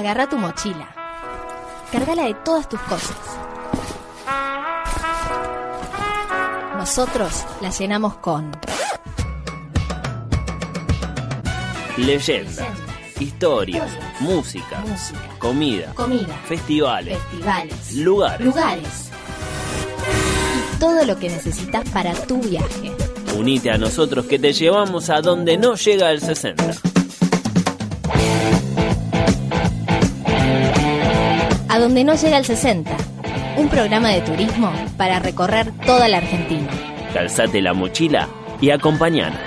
Agarra tu mochila. Cárgala de todas tus cosas. Nosotros la llenamos con Leyendas, historias, música, música, comida, comida, festivales, festivales, lugares. lugares y todo lo que necesitas para tu viaje. Unite a nosotros que te llevamos a donde no llega el 60. Donde no llega el 60. Un programa de turismo para recorrer toda la Argentina. Calzate la mochila y acompañanos.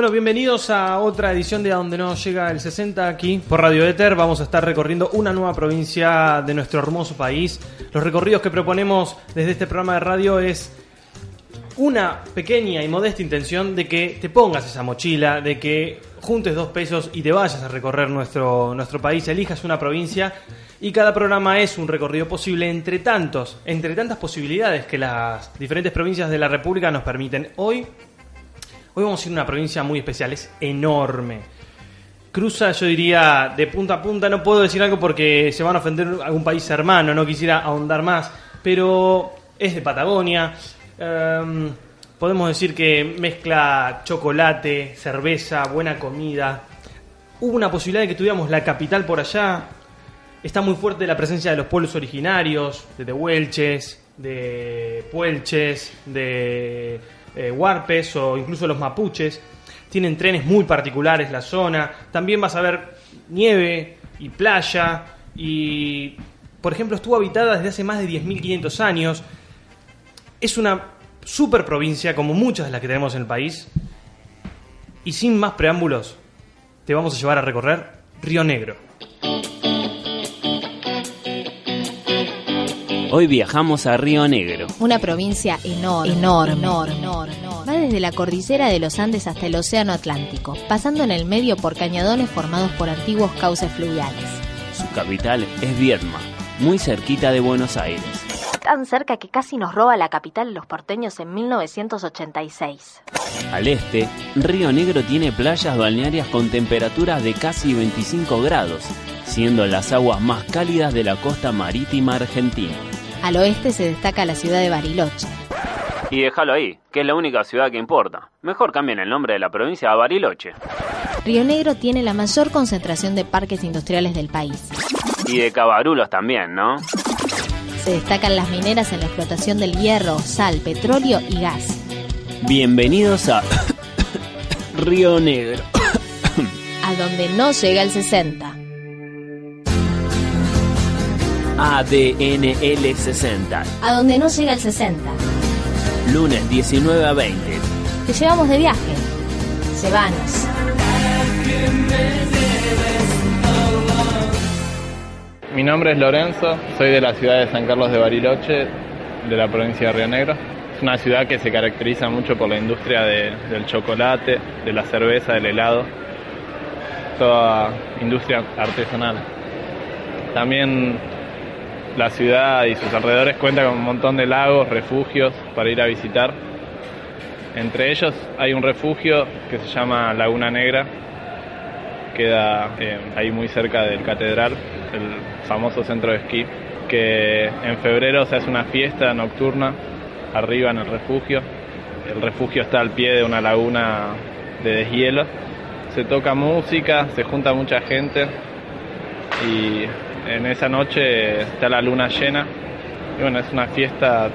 Bueno, bienvenidos a otra edición de A Donde No Llega el 60 aquí por Radio Éter. Vamos a estar recorriendo una nueva provincia de nuestro hermoso país. Los recorridos que proponemos desde este programa de radio es una pequeña y modesta intención de que te pongas esa mochila, de que juntes dos pesos y te vayas a recorrer nuestro, nuestro país, elijas una provincia y cada programa es un recorrido posible entre tantos, entre tantas posibilidades que las diferentes provincias de la República nos permiten. Hoy Hoy vamos a ir a una provincia muy especial, es enorme. Cruza, yo diría, de punta a punta. No puedo decir algo porque se van a ofender algún país hermano, no quisiera ahondar más. Pero es de Patagonia. Em, podemos decir que mezcla chocolate, cerveza, buena comida. Hubo una posibilidad de que tuviéramos la capital por allá. Está muy fuerte la presencia de los pueblos originarios, de Tehuelches, de Puelches, de eh, o incluso los mapuches. Tienen trenes muy particulares la zona. También vas a ver nieve y playa. Y, por ejemplo, estuvo habitada desde hace más de 10.500 años. Es una super provincia, como muchas de las que tenemos en el país. Y sin más preámbulos, te vamos a llevar a recorrer Río Negro. Hoy viajamos a Río Negro. Una provincia enorme, enorme, enorme, enorme. Va desde la cordillera de los Andes hasta el Océano Atlántico, pasando en el medio por cañadones formados por antiguos cauces fluviales. Su capital es Viedma, muy cerquita de Buenos Aires. Tan cerca que casi nos roba la capital los porteños en 1986. Al este, Río Negro tiene playas balnearias con temperaturas de casi 25 grados, siendo las aguas más cálidas de la costa marítima argentina. Al oeste se destaca la ciudad de Bariloche. Y déjalo ahí, que es la única ciudad que importa. Mejor cambien el nombre de la provincia a Bariloche. Río Negro tiene la mayor concentración de parques industriales del país. Y de cabarulos también, ¿no? Se destacan las mineras en la explotación del hierro, sal, petróleo y gas. Bienvenidos a Río Negro. A donde no llega el 60. ADNL 60. A donde no llega el 60. Lunes 19 a 20. Te llevamos de viaje. Llévanos. Mi nombre es Lorenzo, soy de la ciudad de San Carlos de Bariloche, de la provincia de Río Negro. Es una ciudad que se caracteriza mucho por la industria de- del chocolate, de la cerveza, del helado, toda industria artesanal. También la ciudad y sus alrededores cuenta con un montón de lagos, refugios para ir a visitar. Entre ellos hay un refugio que se llama Laguna Negra, queda eh, ahí muy cerca del Catedral, el famoso centro de esquí, que en febrero se hace una fiesta nocturna arriba en el refugio. El refugio está al pie de una laguna de deshielo. Se toca música, se junta mucha gente y en esa noche está la luna llena. Y bueno, es una fiesta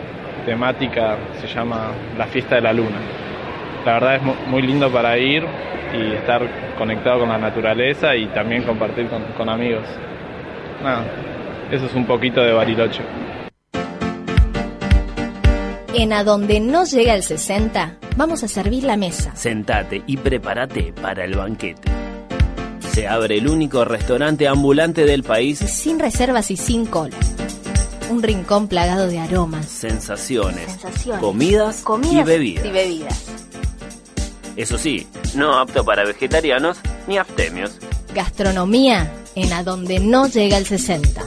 temática, se llama la fiesta de la luna. la verdad es muy lindo para ir y estar conectado con la naturaleza y también compartir con, amigos. Nada, eso es un poquito de Bariloche. En A Donde No Llega el 60, vamos a servir la mesa. Sentate y prepárate para el banquete. Se abre el único restaurante ambulante del país sin reservas y sin cola. Un rincón plagado de aromas, sensaciones, comidas, y bebidas. Y bebidas. Eso sí, no apto para vegetarianos ni aptemios. Gastronomía en a donde no llega el 60.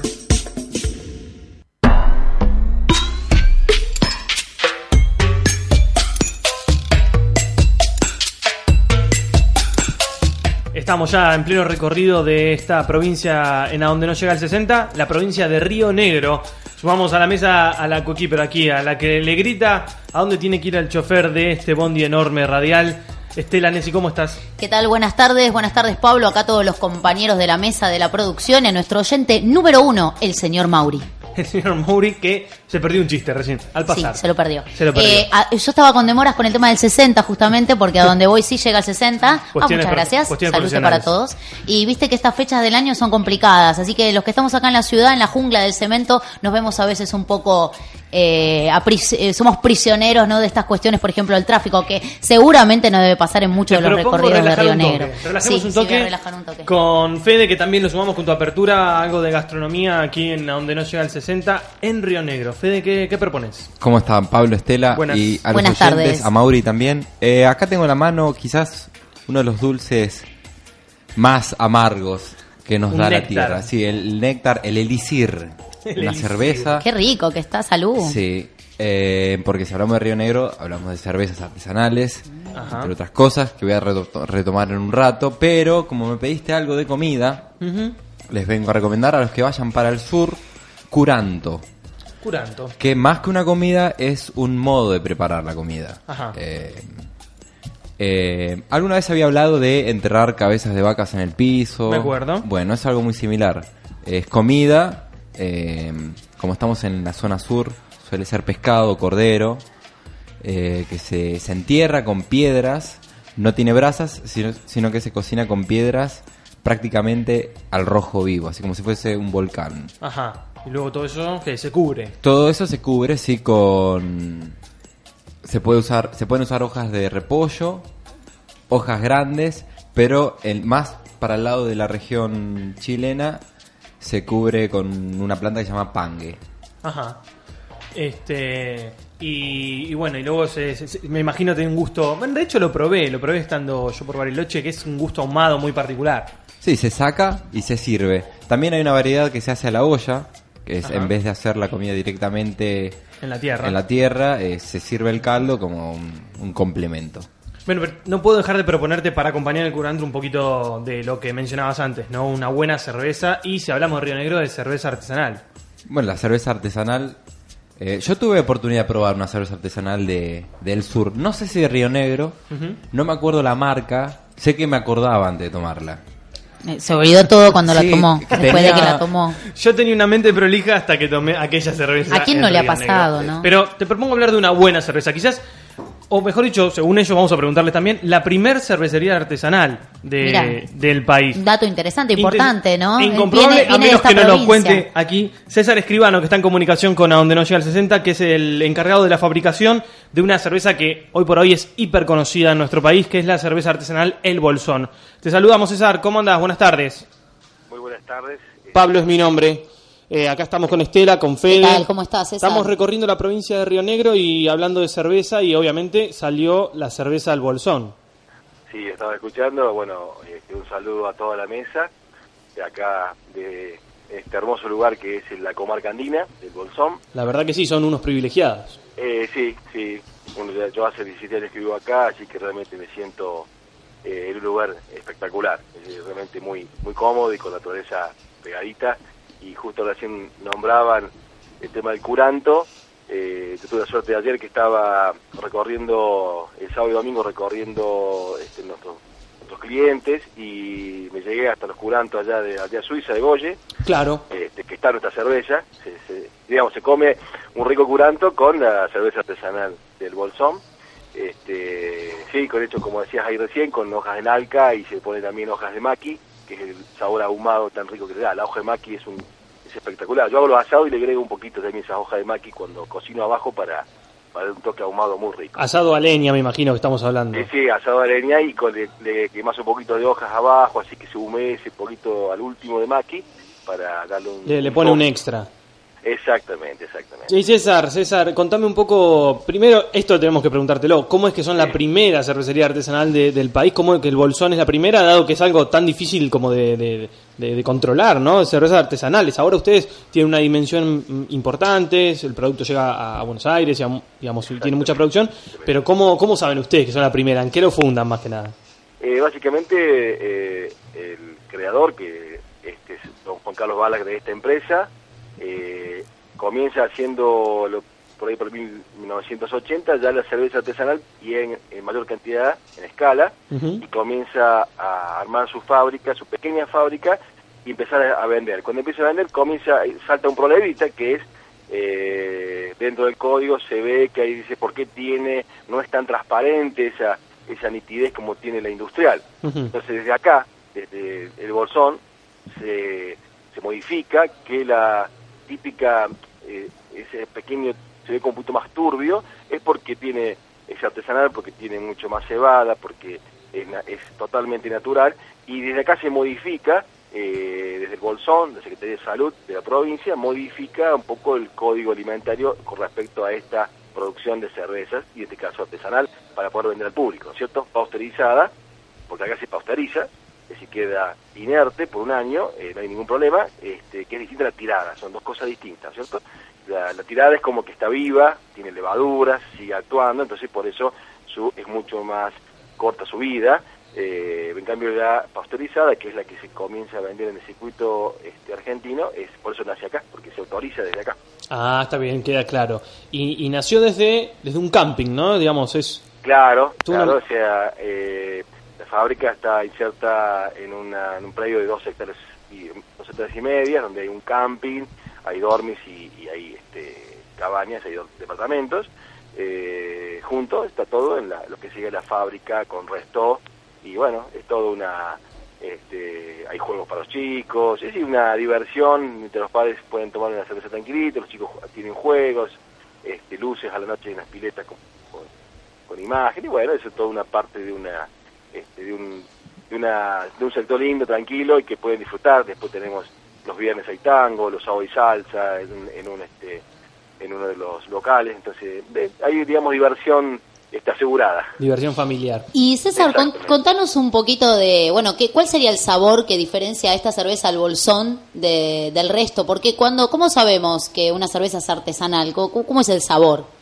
Estamos ya en pleno recorrido de esta provincia en a donde no llega el 60, la provincia de Río Negro. Sumamos a la mesa a la pero aquí, a la que le grita a dónde tiene que ir el chofer de este bondi enorme radial. Estela Nessi, ¿cómo estás? ¿Qué tal? Buenas tardes, buenas tardes Pablo, acá todos los compañeros de la mesa de la producción a nuestro oyente número uno, el señor Mauri el señor Mauri que se perdió un chiste recién, al pasar. Sí, se lo perdió. Eh, yo estaba con demoras con el tema del 60 justamente, porque a donde voy sí llega el 60. Ah, muchas gracias. Saludos para todos. Y viste que estas fechas del año son complicadas, así que los que estamos acá en la ciudad, en la jungla del cemento, nos vemos a veces un poco eh, eh, somos prisioneros ¿no? de estas cuestiones, por ejemplo, el tráfico, que seguramente no debe pasar en muchos de los recorridos de Río Negro. Relajemos un, toque con Fede, que también lo sumamos con tu apertura, algo de gastronomía aquí en donde no llega el 60, en Río Negro. Fede, ¿qué, qué propones? ¿Cómo están? Pablo, Estela y a los oyentes, tardes. a Mauri también. Eh, acá tengo en la mano quizás uno de los dulces más amargos que nos da la tierra. Sí, el néctar, el elixir una cerveza. Qué rico que está, salud. Sí, eh, porque si hablamos de Río Negro, hablamos de cervezas artesanales, entre otras cosas que voy a retomar en un rato, pero como me pediste algo de comida, les vengo a recomendar a los que vayan para el sur, curanto. Curanto. Que más que una comida es un modo de preparar la comida. Eh, eh, alguna vez había hablado de enterrar cabezas de vacas en el piso. Me acuerdo. Bueno, es algo muy similar. Es comida eh, como estamos en la zona sur, suele ser pescado, cordero, eh, que se, se, entierra con piedras, no tiene brasas, sino, que se cocina con piedras prácticamente al rojo vivo, así como si fuese un volcán. Ajá. Y luego todo eso que se cubre. Todo eso se cubre, sí, con se puede usar, se pueden usar hojas de repollo, hojas grandes, pero el más para el lado de la región chilena se cubre con una planta que se llama pangue. Ajá. Este. Y, bueno, y luego me imagino tiene un gusto. Bueno, de hecho lo probé, lo probé estando yo por Bariloche, que es un gusto ahumado muy particular. Sí, se saca y se sirve. También hay una variedad que se hace a la olla, que es en vez de hacer la comida directamente en la tierra, en la tierra eh, se sirve el caldo como un complemento. Bueno, pero no puedo dejar de proponerte para acompañar el curandro un poquito de lo que mencionabas antes, ¿no? Una buena cerveza y si hablamos de Río Negro, de cerveza artesanal. Bueno, la cerveza artesanal. Eh, yo tuve oportunidad de probar una cerveza artesanal de, del sur. No sé si de Río Negro, no me acuerdo la marca. Sé que me acordaba antes de tomarla. Eh, se olvidó todo cuando la tomó, después de que la tomó. Yo tenía una mente prolija hasta que tomé aquella cerveza. ¿A quién no le ha pasado, no? Pero te propongo hablar de una buena cerveza. Quizás o mejor dicho, según ellos, vamos a preguntarles también, la primer cervecería artesanal del país. Dato interesante, importante, ¿no? Incomprobable, a menos que no lo cuente aquí César Escribano, que está en comunicación con A Donde No Llega el 60, que es el encargado de la fabricación de una cerveza que hoy por hoy es hiper conocida en nuestro país, que es la cerveza artesanal El Bolsón. Te saludamos, César. ¿Cómo andas? Buenas tardes. Muy buenas tardes. Pablo es mi nombre. Eh, acá estamos con Estela, con Fede. ¿Qué tal? ¿Cómo estás, Estamos recorriendo la provincia de Río Negro y hablando de cerveza y obviamente salió la cerveza al bolsón. Sí, estaba escuchando. Bueno, este, un saludo a toda la mesa de acá, de este hermoso lugar que es la comarca andina, del Bolsón. La verdad que sí, son unos privilegiados. Eh, sí, sí. yo hace 17 años que vivo acá, así que realmente me siento eh, en un lugar espectacular. Es realmente muy, muy cómodo y con la naturaleza pegadita y justo recién nombraban el tema del curanto. Eh, tuve la suerte de ayer que estaba recorriendo, el sábado y domingo recorriendo este, nuestros, clientes y me llegué hasta los curantos allá de allá Suiza, de Goye. Claro. Este, que está nuestra cerveza. Se, digamos, se come un rico curanto con la cerveza artesanal del Bolsón. Este, sí, con hecho, como decías ahí recién, con hojas de nalca y se pone también hojas de maqui, que es el sabor ahumado tan rico que le da. La hoja de maqui es un es espectacular. Yo hago los asados y le agrego un poquito también esa hoja de maqui cuando cocino abajo para, para dar un toque ahumado muy rico. Asado a leña, me imagino que estamos hablando. Sí, sí, asado a leña y con, le, le quemas un poquito de hojas abajo, así que se humedece un poquito al último de maqui para darle un... Le, le pone un extra. Exactamente, exactamente. Y César, César, contame un poco, primero, esto tenemos que preguntártelo, ¿cómo es que son la primera cervecería artesanal del país? ¿Cómo es que el Bolsón es la primera, dado que es algo tan difícil como de, de, controlar, ¿no? Cervezas artesanales. Ahora ustedes tienen una dimensión importante, el producto llega a, Buenos Aires, digamos, tiene mucha producción, pero ¿cómo, ¿cómo saben ustedes que son la primera? ¿En qué lo fundan más que nada? Eh, básicamente, eh, el creador, que este, es don Juan Carlos Balas de esta empresa, eh, comienza haciendo por ahí por 1980 ya la cerveza artesanal y en, mayor cantidad, en escala, y comienza a armar su fábrica, su pequeña fábrica, y empezar a, vender. Cuando empieza a vender, comienza, salta un problemita que es, eh, dentro del código se ve que ahí dice por qué tiene, no es tan transparente esa, esa nitidez como tiene la industrial. Entonces desde acá, desde el bolsón, se, se modifica que la típica, eh, ese pequeño se ve como un poquito más turbio, es porque tiene, es artesanal, porque tiene mucho más cebada, porque es, es totalmente natural, y desde acá se modifica, eh, desde el Bolsón, la Secretaría de Salud de la provincia, modifica un poco el código alimentario con respecto a esta producción de cervezas, y en este caso artesanal, para poder vender al público, ¿cierto? Pausterizada, porque acá se pausteriza, si queda inerte por un año, eh, no hay ningún problema, este, que es distinta a la tirada, son dos cosas distintas, ¿cierto? La, tirada es como que está viva, tiene levaduras, sigue actuando, entonces por eso su, es mucho más corta su vida. Eh, en cambio la pasteurizada, que es la que se comienza a vender en el circuito este, argentino, es por eso nace acá, porque se autoriza desde acá. Ah, está bien, queda claro. Y, nació desde, desde un camping, ¿no? Digamos, es... Claro, claro, o sea... Eh, fábrica está inserta en, una, en un predio de dos hectáreas y, dos hectáreas y media, donde hay un camping, hay dormis y, hay este, cabañas, hay departamentos. Eh, junto está todo en lo que sigue la fábrica con resto y bueno, es todo una... Este, hay juegos para los chicos, es una diversión, mientras los padres pueden tomar una cerveza tranquilita, los chicos tienen juegos, este, luces a la noche en las piletas con, con, con imagen, y bueno, eso es toda una parte de una este, de, un, de, una, de un sector lindo, tranquilo y que pueden disfrutar. Después tenemos los viernes hay tango, los sábados y salsa en, en, un este en uno de los locales. Entonces, hay, digamos, diversión está asegurada. Diversión familiar. Y César, contanos un poquito de, bueno, ¿qué, ¿cuál sería el sabor que diferencia esta cerveza al bolsón de, del resto? Porque cuando, ¿cómo sabemos que una cerveza es artesanal? cómo es el sabor?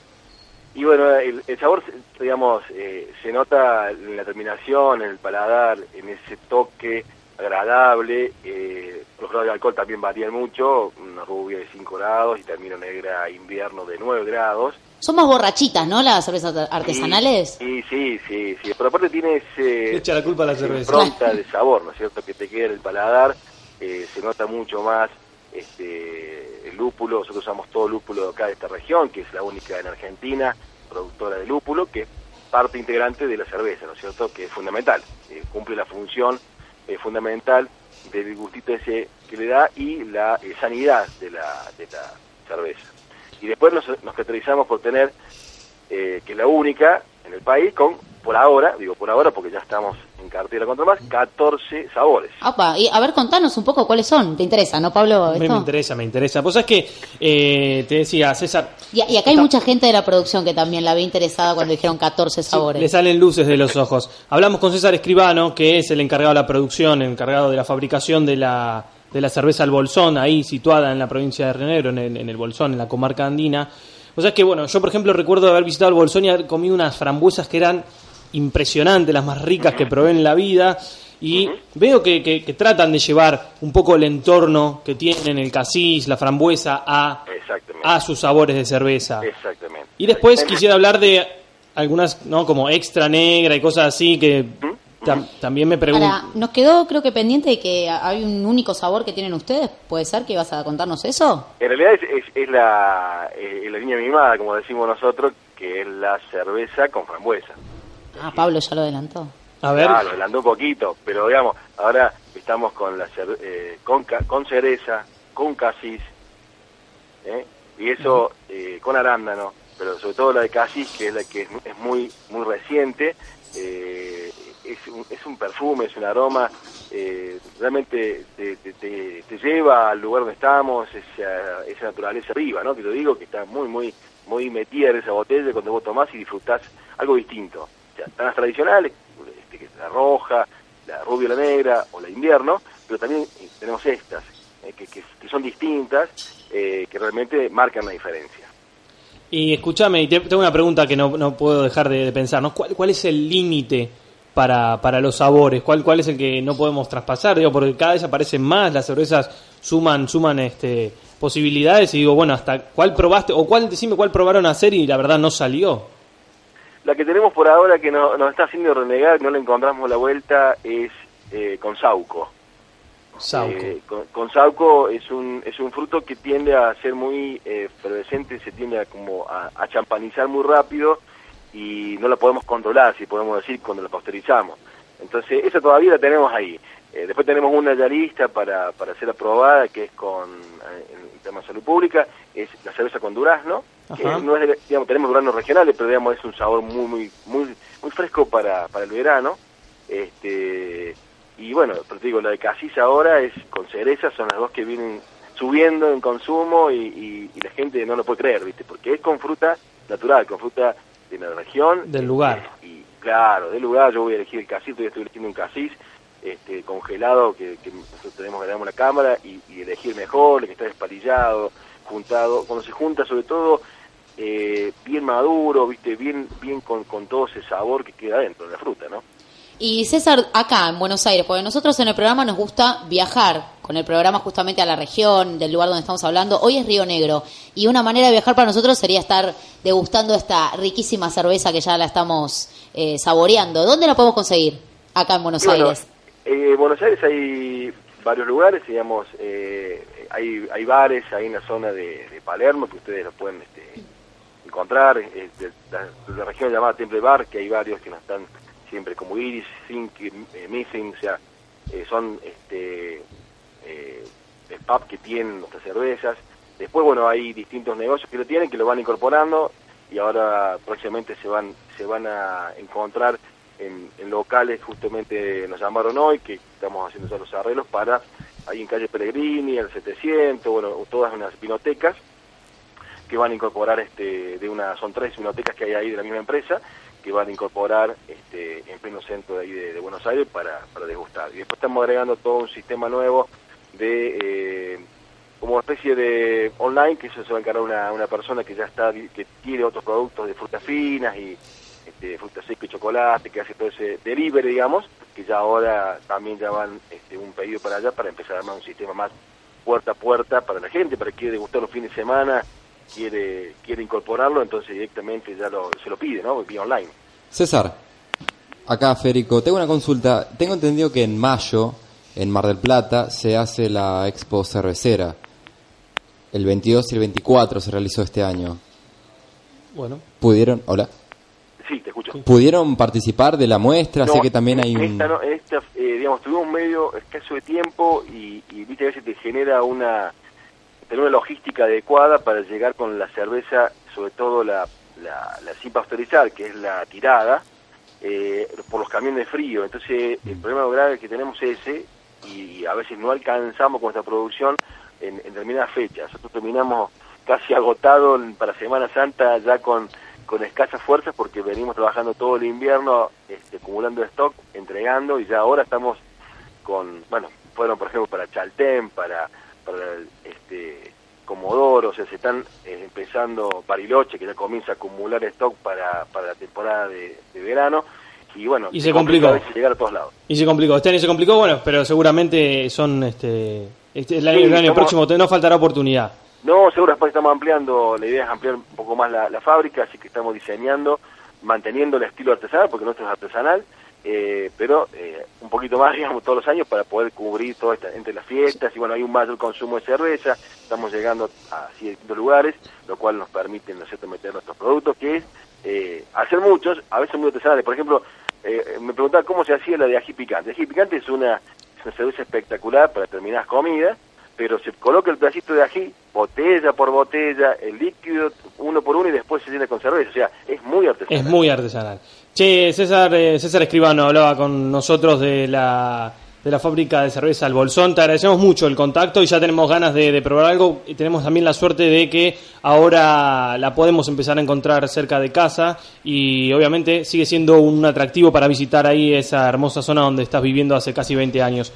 Y bueno, el, sabor, digamos, eh, se nota en la terminación, en el paladar, en ese toque agradable. Eh, los grados de alcohol también varían mucho, una rubia de 5 grados y termino negra invierno de 9 grados. Son más borrachitas, ¿no? Las cervezas artesanales. Sí, sí, sí, sí. Pero aparte tiene ese. Echa la culpa a la cerveza. Pronta de sabor, ¿no es cierto? Que te queda en el paladar. Eh, se nota mucho más este, lúpulo, nosotros usamos todo lúpulo de acá de esta región, que es la única en Argentina, productora de lúpulo, que es parte integrante de la cerveza, ¿no es cierto?, que es fundamental, eh, cumple la función eh, fundamental del gustito ese que le da y la eh, sanidad de la, de la cerveza. Y después nos, nos caracterizamos por tener, que es la única en el país, con por ahora, digo por ahora porque ya estamos en cartera contra más, 14 sabores. y a ver, contanos un poco cuáles son. ¿Te interesa, no, Pablo? Me, interesa, me interesa. Pues es que eh, te decía, César. Y, acá hay mucha gente de la producción que también la ve interesada cuando dijeron 14 sabores. le salen luces de los ojos. Hablamos con César Escribano, que es el encargado de la producción, el encargado de la fabricación de la, de la cerveza al Bolsón, ahí situada en la provincia de Río en el, en el Bolsón, en la comarca andina. O sea que, bueno, yo por ejemplo recuerdo haber visitado el Bolsón y haber comido unas frambuesas que eran impresionante, las más ricas que probé en la vida. Y veo que, que, tratan de llevar un poco el entorno que tienen el casis, la frambuesa, a, a sus sabores de cerveza. Exactamente. Y después quisiera hablar de algunas, ¿no? Como extra negra y cosas así que también me pregunto. nos quedó creo que pendiente de que hay un único sabor que tienen ustedes. ¿Puede ser que vas a contarnos eso? En realidad es, es, la, eh, la línea mimada, como decimos nosotros, que es la cerveza con frambuesa. Ah, Pablo ya lo adelantó. A ver. Ah, lo adelantó un poquito, pero digamos, ahora estamos con la eh, con, con cereza, con casis, ¿eh? y eso eh, con arándano, pero sobre todo la de casis, que es la que es, muy muy reciente, eh, es, un, es un perfume, es un aroma, realmente te, te, lleva al lugar donde estamos, esa, esa naturaleza viva, ¿no? Que te digo que está muy, muy muy metida en esa botella cuando vos tomás y disfrutás algo distinto. Las tradicionales, este, la roja, la rubia, la negra o la invierno, pero también eh, tenemos estas, eh, que, que, son distintas, eh, que realmente marcan la diferencia. Y escúchame, y tengo una pregunta que no, no puedo dejar de, pensar, ¿no? ¿Cuál, ¿Cuál es el límite para, para los sabores? ¿Cuál, ¿Cuál es el que no podemos traspasar? Digo, porque cada vez aparecen más, las cervezas suman, suman este posibilidades y digo, bueno, hasta cuál probaste o cuál, decime cuál probaron hacer y la verdad no salió. La que tenemos por ahora que no, nos está haciendo renegar, no le encontramos la vuelta, es eh, con sauco. Sauco. Eh, con, sauco es un, es un fruto que tiende a ser muy eh, se tiende a, como a, champanizar muy rápido y no la podemos controlar, si podemos decir, cuando la posterizamos. Entonces, esa todavía la tenemos ahí. Eh, después tenemos una ya lista para, para ser aprobada, que es con, en tema de salud pública, es la cerveza con durazno, que no es digamos, tenemos duraznos regionales, pero digamos es un sabor muy, muy, muy, muy fresco para, para el verano. Este, y bueno, pero te digo, la de Casis ahora es con cereza, son las dos que vienen subiendo en consumo y, la gente no lo puede creer, ¿viste? Porque es con fruta natural, con fruta de la región. Del lugar. Y, claro, del lugar, yo voy a elegir el casis, yo estoy eligiendo un casis este, congelado que, nosotros tenemos que la cámara y, elegir mejor, el que está despalillado, juntado, cuando se junta sobre todo eh, bien maduro, viste, bien, bien con, con todo ese sabor que queda dentro de la fruta, ¿no? Y César, acá en Buenos Aires, porque nosotros en el programa nos gusta viajar con el programa justamente a la región, del lugar donde estamos hablando. Hoy es Río Negro y una manera de viajar para nosotros sería estar degustando esta riquísima cerveza que ya la estamos eh, saboreando. ¿Dónde la podemos conseguir acá en Buenos Aires? Eh, en Buenos Aires hay varios lugares, digamos, eh, hay, hay bares ahí en la zona de, Palermo que ustedes lo pueden este, encontrar, de, la, región llamada Temple Bar, que hay varios que no están siempre como Iris, Think, eh, Missing, o sea, son este, el pub que tienen nuestras cervezas. Después, bueno, hay distintos negocios que lo tienen, que lo van incorporando y ahora próximamente se van, se van a encontrar en, locales, justamente nos llamaron hoy, que estamos haciendo ya los arreglos para, ahí en calle Pellegrini, el 700, bueno, todas unas vinotecas que van a incorporar, este, de una, son tres vinotecas que hay ahí de la misma empresa, que van a incorporar este, en pleno centro de ahí de, Buenos Aires para, para degustar. Y después estamos agregando todo un sistema nuevo de... Eh, como especie de online, que eso se va a encargar una, una persona que ya está, que tiene otros productos de frutas finas y, este, fruta seca y chocolate, que hace todo ese delivery, digamos, que ya ahora también ya van este, un pedido para allá para empezar a armar un sistema más puerta a puerta para la gente, para que quiere degustar los fines de semana, quiere quiere incorporarlo, entonces directamente ya lo, se lo pide, ¿no? Vía online. César, acá Férico, tengo una consulta. Tengo entendido que en mayo, en Mar del Plata, se hace la expo cervecera. El 22 y el 24 se realizó este año. Bueno. ¿Pudieron? Hola. Sí, te escucho. ¿Pudieron participar de la muestra? sé que también hay un... Esta, eh, digamos, tuvimos medio escaso de tiempo y, y viste, a veces te genera una, tener una logística adecuada para llegar con la cerveza, sobre todo la, la, la sin pasteurizar, que es la tirada, eh, por los camiones de frío. Entonces, el problema grave que tenemos es ese y a veces no alcanzamos con esta producción en, determinadas fechas. Nosotros terminamos casi agotado para Semana Santa ya con con escasas fuerzas porque venimos trabajando todo el invierno este, acumulando stock, entregando y ya ahora estamos con, bueno, fueron por ejemplo para Chaltén, para, para este, Comodoro, o sea, se están eh, empezando Bariloche que ya comienza a acumular stock para, para la temporada de, verano y bueno, y se, complicó llegar a todos lados. Y se complicó, este año se complicó, bueno, pero seguramente son, este, este el año, próximo no faltará oportunidad. No, seguro después estamos ampliando, la idea es ampliar un poco más la, fábrica, así que estamos diseñando, manteniendo el estilo artesanal, porque nuestro es artesanal, eh, pero eh, un poquito más, digamos, todos los años para poder cubrir todo esta, entre las fiestas y bueno, hay un mayor consumo de cerveza, estamos llegando a ciertos lugares, lo cual nos permite, ¿no sé, meter nuestros productos, que es eh, hacer muchos, a veces muy artesanales. Por ejemplo, me preguntaba cómo se hacía la de ají picante. ají picante es una, es una cerveza espectacular para determinadas comidas, pero se coloca el pedacito de ají, botella por botella, el líquido uno por uno y después se llena con cerveza. O sea, es muy artesanal. Es muy artesanal. Che, César, eh, César Escribano hablaba con nosotros de la, de la fábrica de cerveza El Bolsón. Te agradecemos mucho el contacto y ya tenemos ganas de, probar algo. Y tenemos también la suerte de que ahora la podemos empezar a encontrar cerca de casa y obviamente sigue siendo un atractivo para visitar ahí esa hermosa zona donde estás viviendo hace casi 20 años.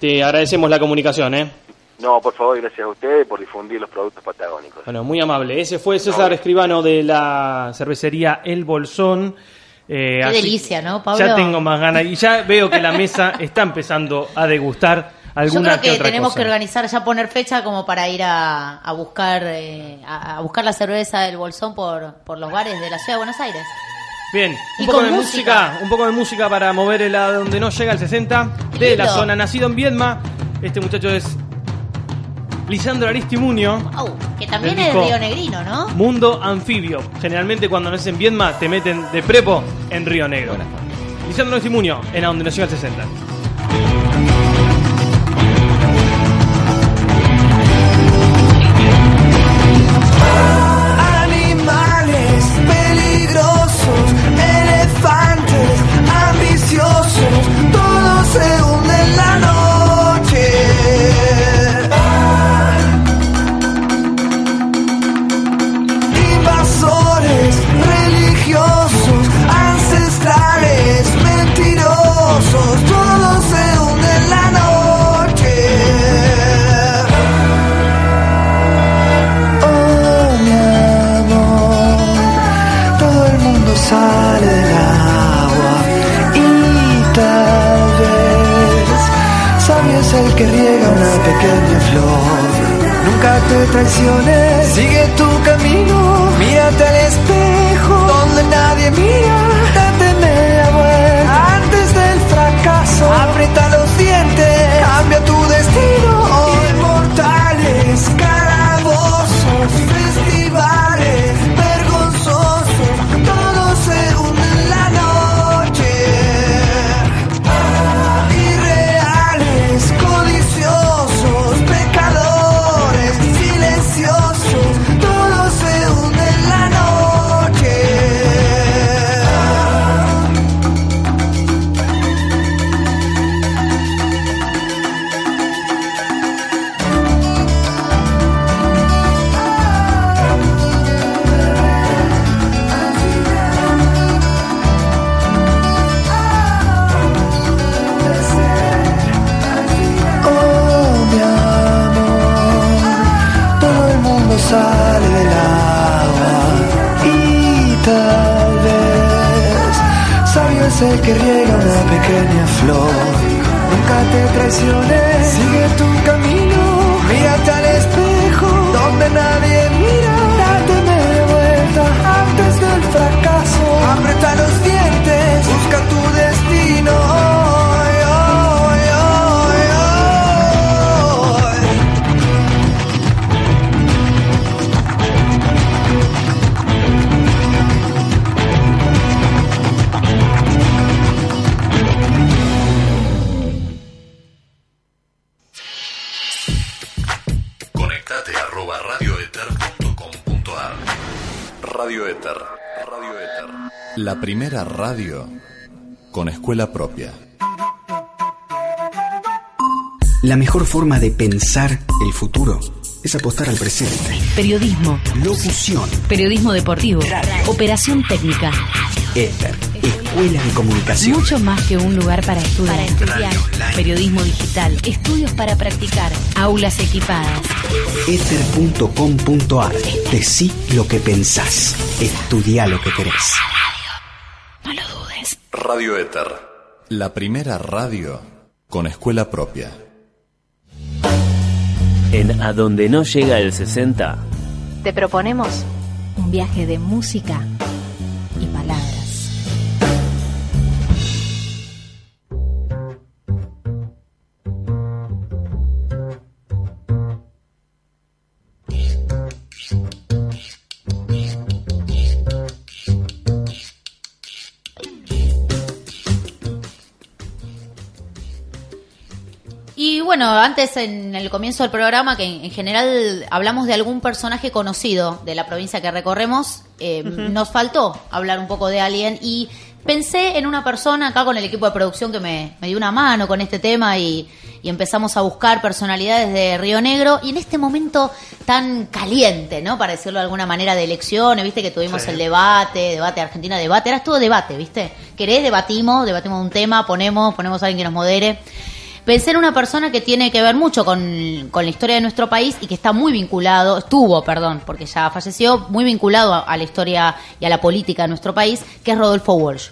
Te agradecemos la comunicación, ¿eh? No, por favor, gracias a ustedes por difundir los productos patagónicos. Bueno, muy amable. Ese fue César Escribano de la cervecería El Bolsón. Eh, Qué delicia, ¿no, Pablo? Ya tengo más ganas y ya veo que la mesa está empezando a degustar alguna Yo creo que, tenemos que organizar, ya poner fecha como para ir a, buscar eh, a, buscar la cerveza del Bolsón por, por los bares de la ciudad de Buenos Aires. Bien, un poco de música? un poco de música para mover el lado donde no llega el 60 de la zona. Nacido en Viedma, este muchacho es Lisandro Aristimunio. que también es Río Negrino, ¿no? Mundo Anfibio. Generalmente cuando naces en Viedma te meten de prepo en Río Negro. Lisandro Aristimunio, en a donde nació el 60. sale el agua y tal vez sabio es el que riega una pequeña flor. Nunca te traiciones, sigue tu camino, mírate al espejo donde nadie mira, date media vuelta antes del fracaso, aprieta los radio con escuela propia. La mejor forma de pensar el futuro es apostar al presente. Periodismo. Locución. Periodismo deportivo. Operación técnica. Éter. Escuela de comunicación. Mucho más que un lugar para estudiar. Para estudiar. Periodismo digital. Estudios para practicar. Aulas equipadas. Ether.com.ar. Decí lo que pensás. Estudia lo que querés. Radio Éter, la primera radio con escuela propia. En A Donde No Llega el 60, te proponemos un viaje de música bueno, antes en el comienzo del programa, que en, general hablamos de algún personaje conocido de la provincia que recorremos, eh, nos faltó hablar un poco de alguien y pensé en una persona acá con el equipo de producción que me, dio una mano con este tema y, empezamos a buscar personalidades de Río Negro y en este momento tan caliente, ¿no? Para decirlo de alguna manera, de elecciones, viste que tuvimos el debate, debate Argentina, debate, era todo debate, viste. Querés, debatimos, debatimos un tema, ponemos, ponemos a alguien que nos modere pensé en una persona que tiene que ver mucho con, la historia de nuestro país y que está muy vinculado, estuvo, perdón, porque ya falleció, muy vinculado a, la historia y a la política de nuestro país, que es Rodolfo Walsh.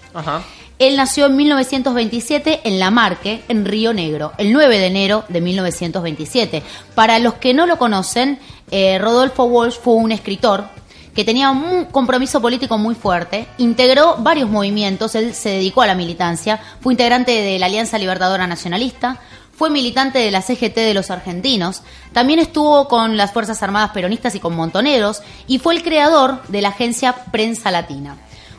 Él nació en 1927 en La Marque, en Río Negro, el 9 de enero de 1927. Para los que no lo conocen, eh, Rodolfo Walsh fue un escritor que tenía un compromiso político muy fuerte, integró varios movimientos, él se dedicó a la militancia, fue integrante de la Alianza Libertadora Nacionalista, fue militante de la CGT de los argentinos, también estuvo con las Fuerzas Armadas Peronistas y con Montoneros, y fue el creador de la agencia Prensa Latina.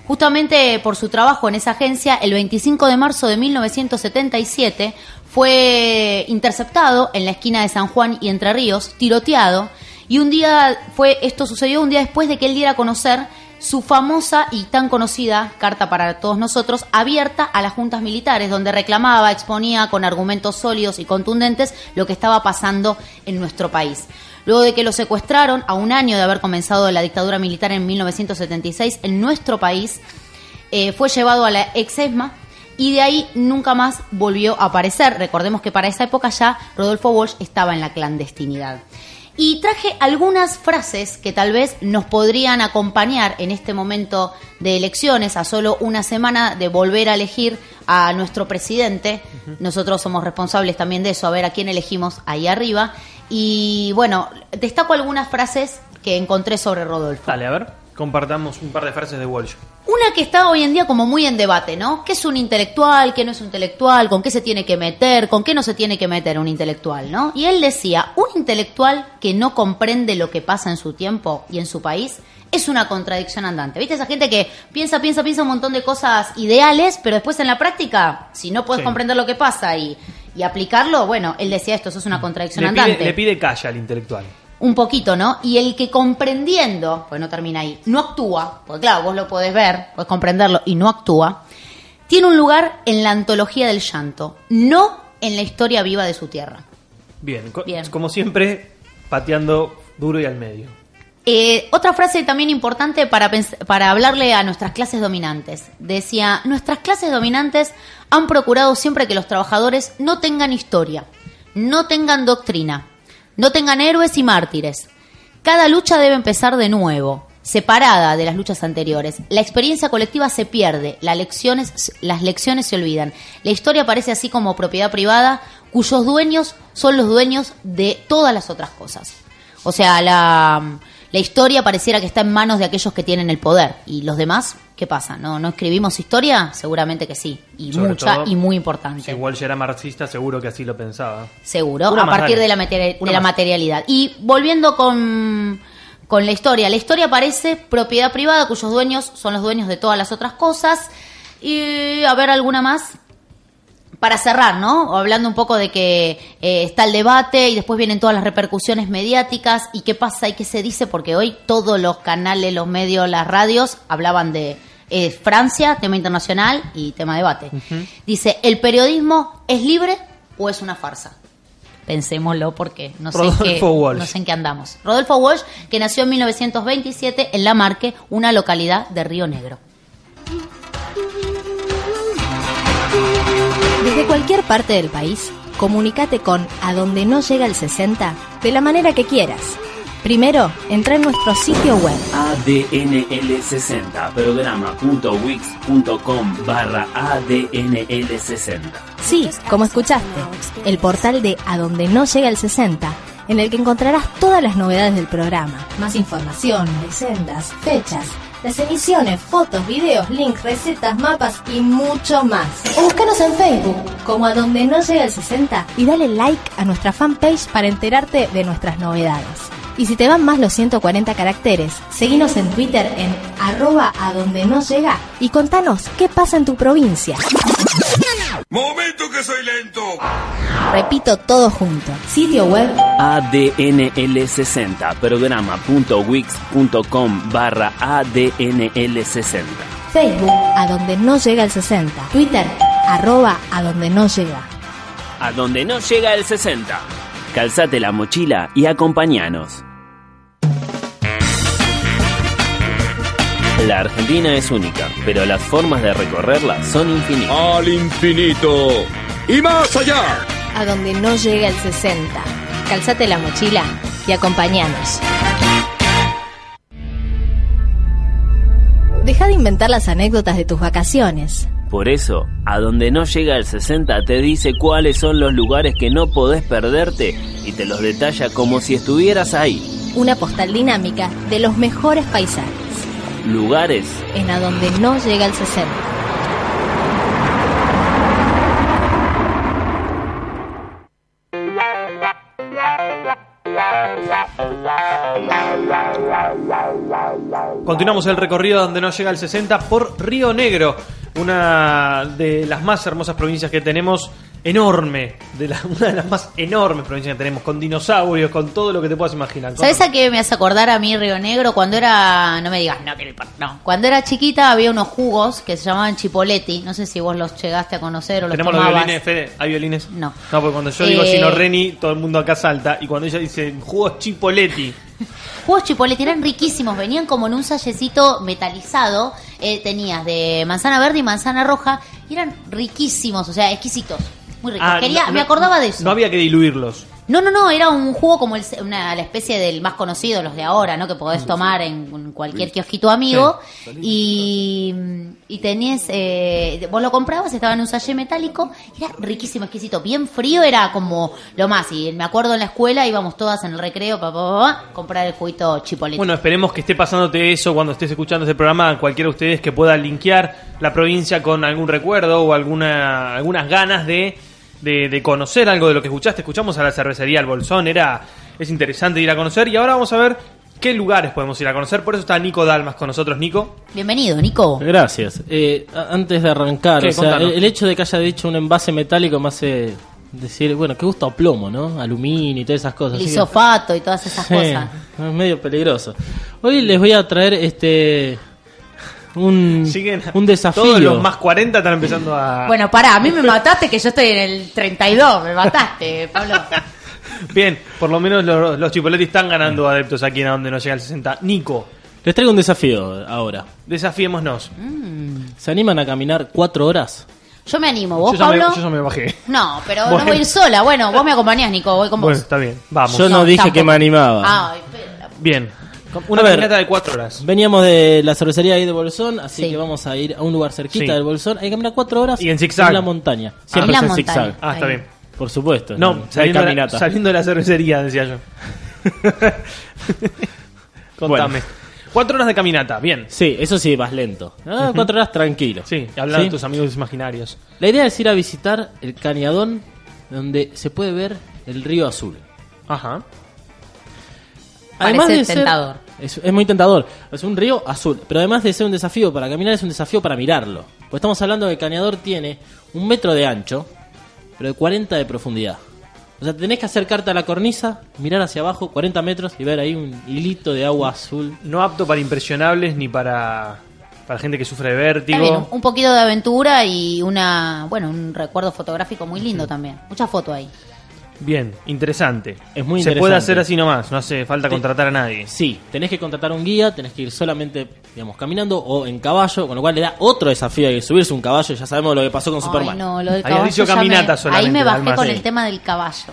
Justamente por su trabajo en esa agencia, el 25 de marzo de 1977 fue interceptado en la esquina de San Juan y Entre Ríos, tiroteado, y un día fue, esto sucedió un día después de que él diera a conocer su famosa y tan conocida carta para todos nosotros, abierta a las juntas militares, donde reclamaba, exponía con argumentos sólidos y contundentes lo que estaba pasando en nuestro país. Luego de que lo secuestraron, a un año de haber comenzado la dictadura militar en 1976 en nuestro país, eh, fue llevado a la exesma y de ahí nunca más volvió a aparecer. Recordemos que para esa época ya Rodolfo Walsh estaba en la clandestinidad. Y traje algunas frases que tal vez nos podrían acompañar en este momento de elecciones, a solo una semana de volver a elegir a nuestro presidente. Nosotros somos responsables también de eso, a ver a quién elegimos ahí arriba. Y bueno, destaco algunas frases que encontré sobre Rodolfo. Dale, a ver, compartamos un par de frases de Walsh. Una que está hoy en día como muy en debate, ¿no? ¿Qué es un intelectual? ¿Qué no es un intelectual? ¿Con qué se tiene que meter? ¿Con qué no se tiene que meter un intelectual, ¿no? Y él decía, un intelectual que no comprende lo que pasa en su tiempo y en su país es una contradicción andante. ¿Viste esa gente que piensa, piensa, piensa un montón de cosas ideales, pero después en la práctica, si no puedes comprender lo que pasa y, aplicarlo, bueno, él decía esto, eso es una contradicción andante. le pide calla al intelectual un poquito, ¿no? Y el que comprendiendo, pues no termina ahí, no actúa, pues claro, vos lo podés ver, podés comprenderlo y no actúa, tiene un lugar en la antología del llanto, no en la historia viva de su tierra. Bien, como siempre, pateando duro y al medio. Eh, otra frase también importante para, para hablarle a nuestras clases dominantes. Decía, nuestras clases dominantes han procurado siempre que los trabajadores no tengan historia, no tengan doctrina, no tengan héroes y mártires. Cada lucha debe empezar de nuevo, separada de las luchas anteriores. La experiencia colectiva se pierde, las lecciones, las lecciones se olvidan. La historia aparece así como propiedad privada, cuyos dueños son los dueños de todas las otras cosas. O sea, la, la historia pareciera que está en manos de aquellos que tienen el poder y los demás, ¿qué pasa? ¿No, no escribimos historia? Seguramente que sí, y mucha y muy importante. Si ya era marxista, seguro que así lo pensaba. Seguro, a partir de la, de la materialidad. Y volviendo con, con la historia, la historia parece propiedad privada cuyos dueños son los dueños de todas las otras cosas. Y a ver alguna más para cerrar, ¿no? Hablando un poco de que eh, está el debate y después vienen todas las repercusiones mediáticas y qué pasa y qué se dice, porque hoy todos los canales, los medios, las radios hablaban de eh, Francia, tema internacional y tema debate. Dice, ¿el periodismo es libre o es una farsa? Pensémoslo porque no sé, en qué, no sé en qué andamos. Rodolfo Walsh, que nació en 1927 en La Marque, una localidad de Río Negro. Desde cualquier parte del país, comunícate con A Donde No Llega el 60 de la manera que quieras. Primero, entra en nuestro sitio web adnl60 programa.wix.com barra adnl60. Sí, como escuchaste, el portal de A Donde No Llega el 60 en el que encontrarás todas las novedades del programa. Más información, leyendas, fechas, las emisiones, fotos, videos, links, recetas, mapas y mucho más. O búscanos en Facebook como a donde no llega el 60 y dale like a nuestra fanpage para enterarte de nuestras novedades. Y si te van más los 140 caracteres, seguinos en Twitter en arroba a donde no llega y contanos qué pasa en tu provincia. ¡Momento que soy lento! Repito todo junto. Sitio web ADNL60, programa.wix.com barra ADNL60. Facebook, a donde no llega el 60. Twitter, arroba a donde no llega. A donde no llega el 60. Calzate la mochila y acompañanos. La Argentina es única, pero las formas de recorrerla son infinitas. Al infinito y más allá. A donde no llega el 60. Calzate la mochila y acompañanos. Deja de inventar las anécdotas de tus vacaciones. Por eso, a donde no llega el 60 te dice cuáles son los lugares que no podés perderte y te los detalla como si estuvieras ahí. Una postal dinámica de los mejores paisajes. Lugares en a donde no llega el 60. Continuamos el recorrido donde no llega el 60 por Río Negro, una de las más hermosas provincias que tenemos, enorme, de la, una de las más enormes provincias que tenemos, con dinosaurios, con todo lo que te puedas imaginar. ¿Sabes a qué me hace acordar a mí Río Negro? Cuando era, no me digas, no, que no. Cuando era chiquita había unos jugos que se llamaban Chipoletti, no sé si vos los llegaste a conocer o los ¿Tenemos los violines, Fede? ¿Hay violines? No. No, porque cuando yo digo eh... Reni, todo el mundo acá salta, y cuando ella dice jugos Chipoletti... Jugos Chipoletti eran riquísimos, venían como en un sallecito metalizado, eh, tenías de manzana verde y manzana roja, y eran riquísimos, o sea, exquisitos, muy ricos. Ah, Quería, no, me acordaba de eso. No había que diluirlos. No, no, no, era un jugo como el, una, la especie del más conocido, los de ahora, ¿no? Que podés tomar en, en cualquier kiosquito amigo. Sí. Y, y tenías, eh, vos lo comprabas, estaba en un sachet metálico, era riquísimo, exquisito, bien frío, era como lo más. Y me acuerdo en la escuela íbamos todas en el recreo para comprar el juguito chipolete. Bueno, esperemos que esté pasándote eso cuando estés escuchando este programa, cualquiera de ustedes que pueda linkear la provincia con algún recuerdo o alguna, algunas ganas de de, de, conocer algo de lo que escuchaste. Escuchamos a la cervecería El Bolsón, era, es interesante ir a conocer y ahora vamos a ver qué lugares podemos ir a conocer. Por eso está Nico Dalmas con nosotros. Nico. Bienvenido, Nico. Gracias. Eh, antes de arrancar, o sea, el, el, hecho de que haya dicho un envase metálico me hace decir, bueno, qué gusto a plomo, ¿no? Aluminio y todas esas cosas. Lisofato y todas esas cosas. Es medio peligroso. Hoy les voy a traer este un, Siguen, un desafío. Todos los más 40 están empezando a. Bueno, pará, a mí me mataste que yo estoy en el 32, me mataste, Pablo. Bien, por lo menos los, los Chipoletti están ganando adeptos aquí en donde no llega el 60. Nico. Les traigo un desafío ahora. Desafiémonos. Mm. ¿Se animan a caminar cuatro horas? Yo me animo, ¿vos, yo ya Pablo? Me, yo ya me bajé. No, pero bueno. no voy a ir sola. Bueno, vos me acompañás, Nico, voy con vos. Bueno, está bien, vamos. Yo no, no dije tampoco. que me animaba. Ay, espera. Bien. Una caminata de cuatro horas. Veníamos de la cervecería ahí de Bolsón, así sí. que vamos a ir a un lugar cerquita sí. del Bolsón. Hay que caminar cuatro horas y en zigzag. En la montaña. Siempre ah, es en zigzag. Ah, está bien. Por supuesto. No, no saliendo, hay caminata. La, saliendo de la cervecería, decía yo. Contame. Bueno. Cuatro horas de caminata, bien. Sí, eso sí, vas lento. Ah, uh -huh. Cuatro horas tranquilo. Sí, hablando ¿Sí? de tus amigos imaginarios. La idea es ir a visitar el cañadón donde se puede ver el río azul. Ajá. Además Parece de ser, tentador. Es, es, muy tentador. Es un río azul. Pero además de ser un desafío para caminar, es un desafío para mirarlo. Pues estamos hablando de que el cañador tiene un metro de ancho, pero de 40 de profundidad. O sea, tenés que acercarte a la cornisa, mirar hacia abajo 40 metros y ver ahí un hilito de agua azul. No apto para impresionables ni para, para gente que sufre de vértigo. Bien, un poquito de aventura y una bueno un recuerdo fotográfico muy lindo sí. también. Mucha foto ahí. Bien, interesante. Es muy Se interesante. puede hacer así nomás, no hace falta contratar a nadie. Sí, tenés que contratar un guía, tenés que ir solamente, digamos, caminando o en caballo, con lo cual le da otro desafío de subirse un caballo. Ya sabemos lo que pasó con Ay, Superman. No, lo del Habías dicho caminata me, solamente. Ahí me bajé con sí. el tema del caballo.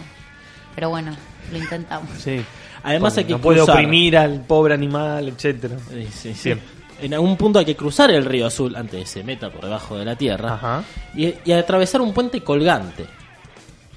Pero bueno, lo intentamos. Sí. Además Porque hay que no puede cruzar. oprimir al pobre animal, etcétera. Sí, sí, sí. En algún punto hay que cruzar el río azul antes de que se meta por debajo de la tierra Ajá. y, y atravesar un puente colgante.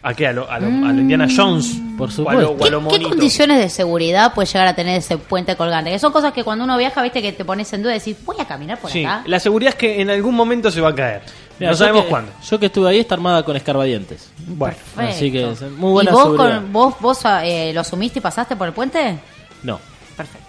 ¿A qué? ¿A lo, a lo, a lo Indiana Jones? Por supuesto. ¿Qué, qué condiciones de seguridad puede llegar a tener ese puente colgante? Que son cosas que cuando uno viaja, viste, que te pones en duda y decís, voy a caminar por Sí, acá. la seguridad es que en algún momento se va a caer. Mira, no sabemos que- cuándo. Yo que estuve ahí está armada con escarbadientes. Bueno, Perfecto. Así que muy buena ¿Y vos, seguridad. con, vos, vos eh, lo asumiste y pasaste por el puente? No. Perfecto.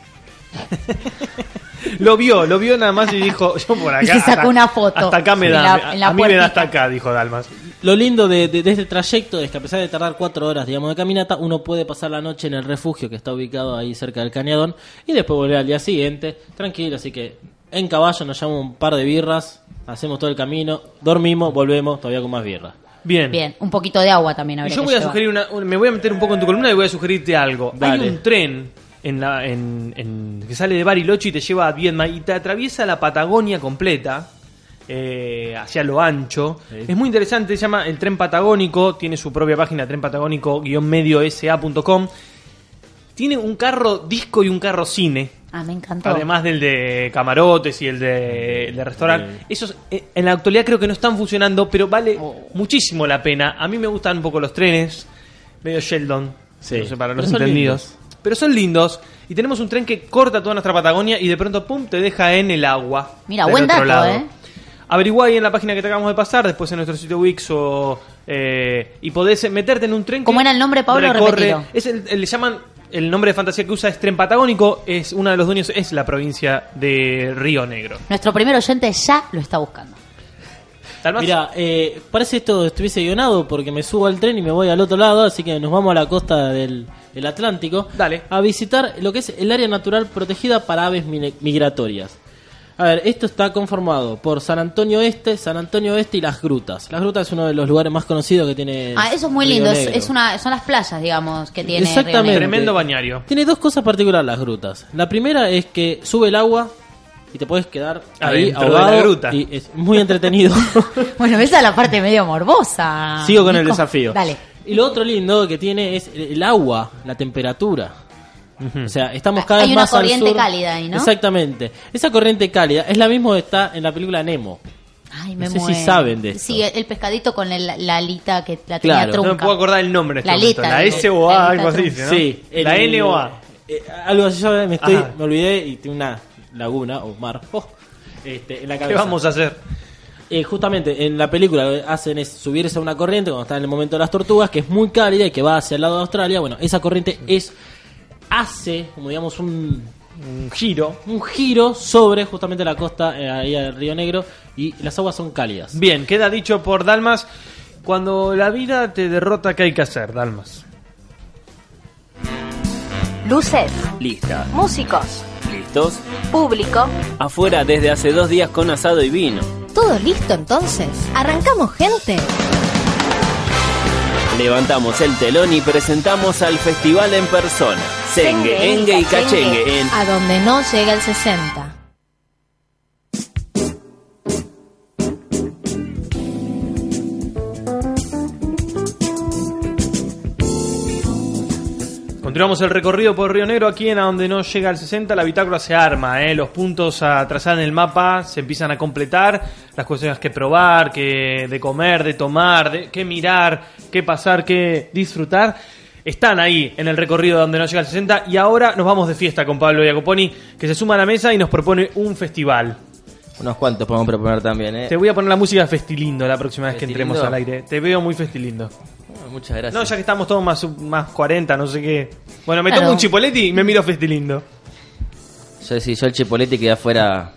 lo vio, lo vio nada más y dijo, yo por acá. Y se sacó una foto. Hasta acá me da. a mí me da hasta acá, dijo Dalmas. Lo lindo de, este trayecto es que a pesar de tardar cuatro horas, digamos, de caminata, uno puede pasar la noche en el refugio que está ubicado ahí cerca del cañadón y después volver al día siguiente, tranquilo, así que en caballo nos llamamos un par de birras, hacemos todo el camino, dormimos, volvemos todavía con más birras. Bien. Bien, un poquito de agua también habría Yo voy a sugerir una, me voy a meter un poco en tu columna y voy a sugerirte algo. Hay un tren en la, en, que sale de Bariloche y te lleva a Viedma y te atraviesa la Patagonia completa. Eh, hacia lo ancho. Es muy interesante, se llama El Tren Patagónico, tiene su propia página, trenpatagónico-mediosa.com. Tiene un carro disco y un carro cine. Ah, me encantó. Además del de camarotes y el de, de restaurante. Esos eh, en la actualidad creo que no están funcionando, pero vale oh. muchísimo la pena. A mí me gustan un poco los trenes, medio Sheldon, sí. para los entendidos pero son lindos. Y tenemos un tren que corta toda nuestra Patagonia y de pronto, pum, te deja en el agua. Mira, buen dato, lado. ¿eh? Averigua ahí en la página que te acabamos de pasar, después en nuestro sitio Wix o, eh, y podés meterte en un tren. ¿Cómo era el nombre, Pablo? Recorre, es el, le llaman el nombre de fantasía que usa es Tren Patagónico, es uno de los dueños, es la provincia de Río Negro. Nuestro primer oyente ya lo está buscando. Mira, eh, parece esto estuviese guionado porque me subo al tren y me voy al otro lado, así que nos vamos a la costa del Atlántico Dale. a visitar lo que es el área natural protegida para aves migratorias. A ver, esto está conformado por San Antonio Este, San Antonio Este y Las Grutas. Las Grutas es uno de los lugares más conocidos que tiene. Ah, eso es muy lindo. Es, una, son las playas, digamos, que tiene. Exactamente. Tremendo bañario. Tiene dos cosas particulares las grutas. La primera es que sube el agua y te puedes quedar ahí ahogado y es muy entretenido. bueno, esa es la parte medio morbosa. Sigo con el desafío. Dale. Y lo otro lindo que tiene es el agua, la temperatura. O sea, estamos cada vez más al sur. Hay una corriente cálida ahí, ¿no? Exactamente. Esa corriente cálida es la misma que está en la película Nemo. Ay, me no sé si saben de esto. Sí, el pescadito con la alita que la tenía claro. trunca. No me puedo acordar el nombre. Este la alita. La S o A, algo así, ¿no? Sí. la N o A. Eh, algo así, yo me, estoy, me olvidé y tiene una laguna o mar. Oh, este, en la cabeza. ¿Qué vamos a hacer? Eh, justamente en la película lo que hacen es subirse a una corriente cuando están en el momento de las tortugas, que es muy cálida y que va hacia el lado de Australia. Bueno, esa corriente es hace, como digamos, un, giro, un giro sobre justamente la costa eh, ahí del Río Negro y las aguas son cálidas. Bien, queda dicho por Dalmas, cuando la vida te derrota, ¿qué hay que hacer, Dalmas? Luces. Lista. Músicos. Público. Afuera desde hace dos días con asado y vino. ¿Todo listo entonces? ¿Arrancamos gente? Levantamos el telón y presentamos al festival en persona. Sengue, Engue y Cachengue en... A donde no llega el 60. Continuamos el recorrido por Río Negro aquí en a donde no llega el 60, la bitácora se arma, ¿eh? los puntos a trazar en el mapa se empiezan a completar, las cuestiones que probar, que de comer, de tomar, de qué mirar, qué pasar, qué disfrutar, están ahí en el recorrido donde no llega el 60 y ahora nos vamos de fiesta con Pablo Iacoponi que se suma a la mesa y nos propone un festival. Unos cuantos podemos proponer también, ¿eh? Te voy a poner la música Festilindo la próxima vez que entremos al aire. Te veo muy Festilindo. Muchas gracias. No, ya que estamos todos más, más 40, no sé qué. Bueno, me tomo un chipoletti y me miro Festilindo. Yo sí, yo el chipoletti quedé afuera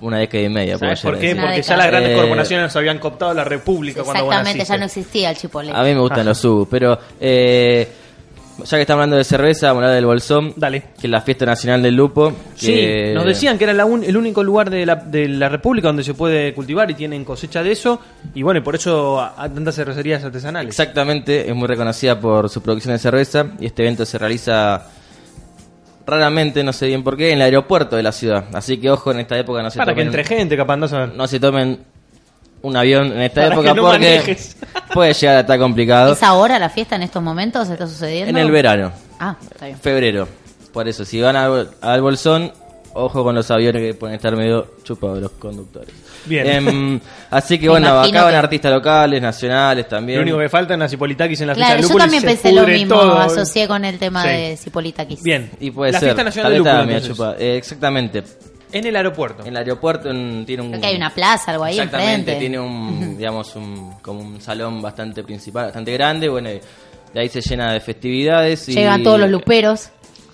una década y media. ¿Sabes por qué? Porque ya las grandes eh, corporaciones nos habían cooptado la República cuando Exactamente, ya no existía el chipoletti. A mí me gustan los subs, pero eh, ya que estamos hablando de cerveza, vamos a hablar del Bolsón. Dale. Que es la fiesta nacional del lupo. Sí, nos decían que era el único lugar de la, de la República donde se puede cultivar y tienen cosecha de eso. Y bueno, y por eso hay tantas cervecerías artesanales. Exactamente, es muy reconocida por su producción de cerveza. Y este evento se realiza raramente, no sé bien por qué, en el aeropuerto de la ciudad. Así que ojo, en esta época no se Para que entre gente, capaz no, no se tomen un avión en esta época porque puede llegar a estar complicado. ¿Es ahora la fiesta en estos momentos? ¿Está sucediendo? En el verano. Ah, está bien. Febrero. Por eso, si van al, Bolsón, ojo con los aviones que pueden estar medio chupados los conductores. Bien. Em, así que bueno, acá van artistas locales, nacionales también. Lo único que falta es la Cipolitakis en la claro, fiesta yo también pensé lo mismo, asocié con el tema de Cipolitakis. Bien. Y puede la ser. fiesta nacional de lúpulo, eh, exactamente. En el aeropuerto. En el aeropuerto tiene un... Creo que hay una plaza, algo ahí Exactamente, tiene un, digamos, un, como un salón bastante principal, bastante grande, bueno, de ahí se llena de festividades. Y, Llegan todos los luperos.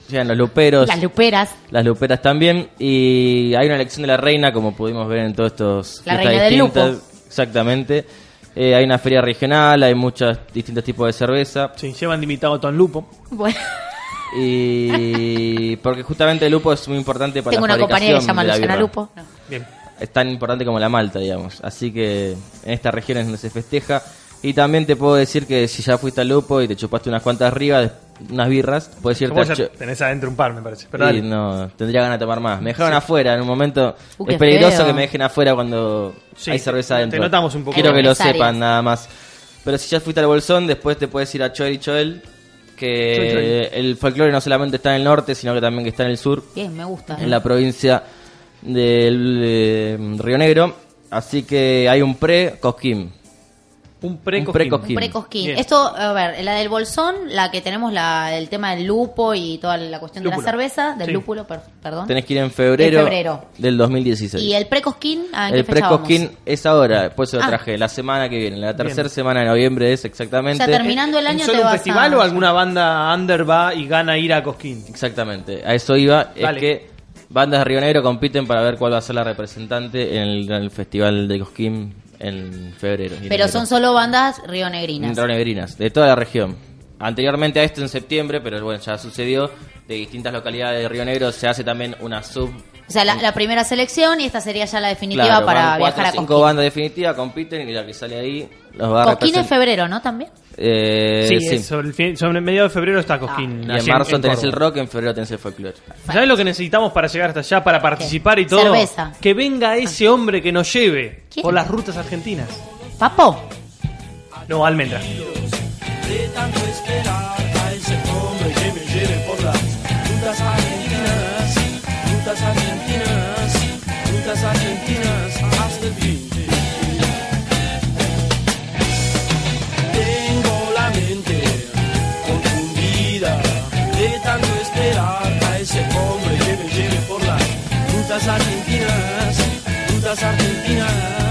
llegan los luperos. Las luperas. Las luperas también. Y hay una elección de la reina, como pudimos ver en todos estos... La reina del lupo. Exactamente. Eh, hay una feria regional, hay muchos distintos tipos de cerveza. Sí, llevan de invitado a Lupo. Bueno. Y porque justamente el lupo es muy importante para Tengo la una compañera que se llama Luciana Lupo. Bien. Es tan importante como la malta, digamos. Así que en esta región es donde se festeja. Y también te puedo decir que si ya fuiste al lupo y te chupaste unas cuantas arriba, unas birras, puedes irte a Tenés adentro un par, me parece. Pero sí, no, tendría ganas de tomar más. Me dejaron afuera en un momento. Uh, es peligroso que me dejen afuera cuando hay cerveza adentro. Te notamos un poco. Quiero que lo sepan, nada más. Pero si ya fuiste al bolsón, después te puedes ir a Choel y Choel que el folclore no solamente está en el norte, sino que también que está en el sur. Bien, me gusta. En la provincia del Río Negro. Así que hay un pre-Cosquín. Un pre-cosquín. pre Esto, a ver, la del bolsón, la que tenemos la, el tema del lupo y toda la cuestión de la cerveza, del lúpulo, perdón. Tenés que ir en febrero, del 2016. ¿Y el pre-cosquín? El pre-cosquín es ahora, pues lo ah. traje, la semana que viene, la tercera semana de noviembre es exactamente. O sea, terminando el año ¿Es un festival o alguna banda under va y gana ir a Cosquín? Exactamente, a eso iba, es que bandas de Río Negro compiten para ver cuál va a ser la representante en el, en el festival de Cosquín en febrero. Pero son solo bandas rionegrinas. Rionegrinas, de toda la región. Anteriormente a esto en septiembre, pero bueno, ya sucedió, de distintas localidades de Río Negro se hace también una sub o sea, la, primera selección y esta sería ya la definitiva para viajar a cinco bandas definitivas compiten y la que sale ahí los va a Cosquín en febrero, ¿no? También. Eh, sí, Sobre, el sobre mediado de febrero está Cosquín. Ah. Y en marzo tenés el rock, en febrero tenés el folclore. ¿Sabes lo que necesitamos para llegar hasta allá, para participar y todo? Cerveza. Que venga ese hombre que nos lleve por las rutas argentinas. ¿Papo? No, almendra. Argentinas hasta el fin. Tengo la mente confundida de tanto esperar a ese hombre que me lleve por las rutas argentinas, rutas argentinas,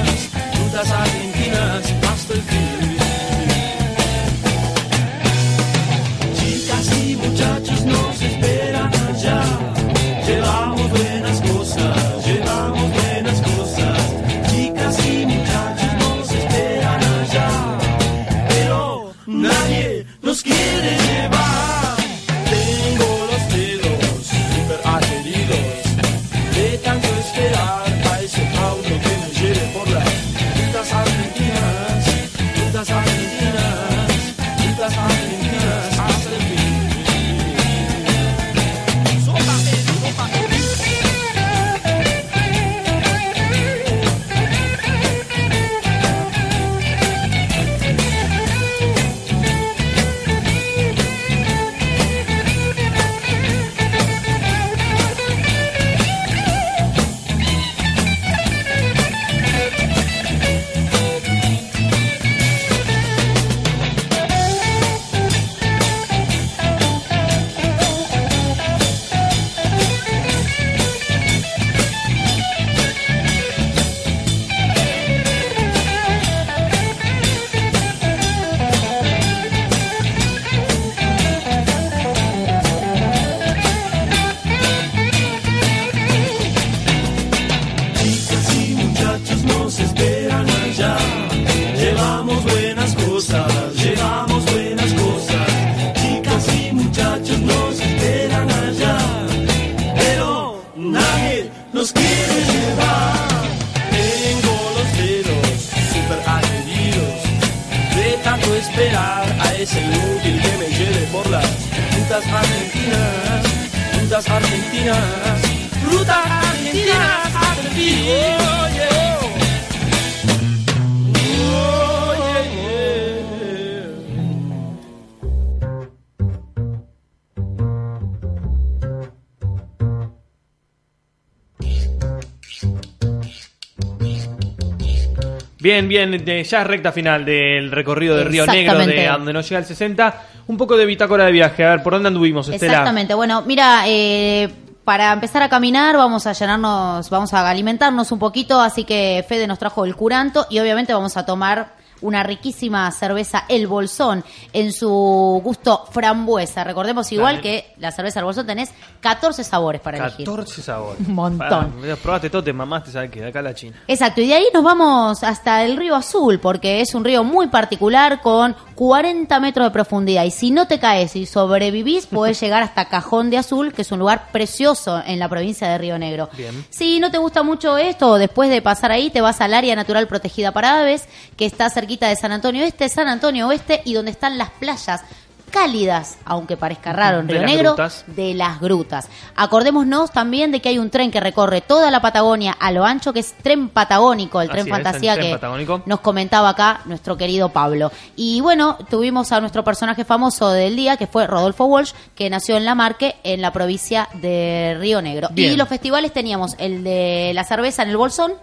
Bien, bien, ya es recta final del recorrido de Río Negro, de donde nos llega el 60. Un poco de bitácora de viaje, a ver, ¿por dónde anduvimos, Estela? Exactamente, bueno, mira, eh, para empezar a caminar vamos a llenarnos, vamos a alimentarnos un poquito, así que Fede nos trajo el curanto y obviamente vamos a tomar una riquísima cerveza El Bolsón en su gusto frambuesa. Recordemos igual que la cerveza El Bolsón tenés 14 sabores para elegir. 14 sabores. Un montón. probaste todo, te mamaste, sabes que de acá la China. Exacto, y de ahí nos vamos hasta el río Azul, porque es un río muy particular con 40 metros de profundidad. Y si no te caes y sobrevivís, puedes llegar hasta Cajón de Azul, que es un lugar precioso en la provincia de Río Negro. Bien. Si no te gusta mucho esto, después de pasar ahí, te vas al área natural protegida para aves, que está cerquita de San Antonio Este, San Antonio Oeste, y donde están las playas cálidas, aunque parezca raro en Río Negro, grutas. de las grutas. Acordémonos también de que hay un tren que recorre toda la Patagonia a lo ancho, que es Tren Patagónico, el Así tren es, fantasía el que nos comentaba acá nuestro querido Pablo. Y bueno, tuvimos a nuestro personaje famoso del día, que fue Rodolfo Walsh, que nació en La Marque, en la provincia de Río Negro. Bien. Y los festivales teníamos el de la cerveza en el Bolsón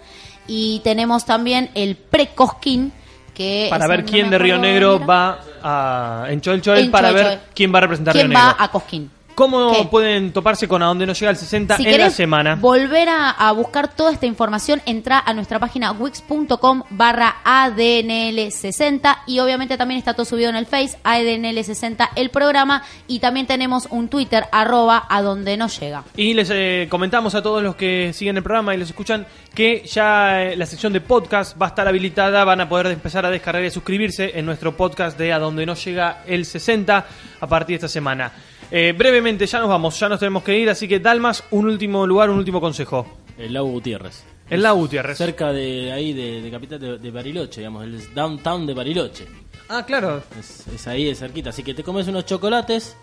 y tenemos también el Pre-Cosquín, que Para ver quién de Río Negro va a, en En para ver quién va a representar ¿Quién Río va Negro. a Cosquín? ¿Cómo ¿Qué? pueden toparse con A Donde No Llega el 60 Si en la semana? volver a, a buscar toda esta información, entra a nuestra página wix.com barra ADNL60 y obviamente también está todo subido en el Face, ADNL60 el programa y también tenemos un Twitter arroba a donde no llega. Y les eh, comentamos a todos los que siguen el programa y los escuchan que ya eh, la sección de podcast va a estar habilitada, van a poder empezar a descargar y suscribirse en nuestro podcast de A Donde No Llega el 60 a partir de esta semana. Eh, brevemente, ya nos vamos, ya nos tenemos que ir, así que Dalmas, un último lugar, un último consejo. El lago Gutiérrez. El lago Gutiérrez. Cerca de ahí, de, de capital de, de Bariloche, digamos, el downtown de Bariloche. Ah, claro. Es, es ahí, es cerquita. Así que te comes unos chocolates.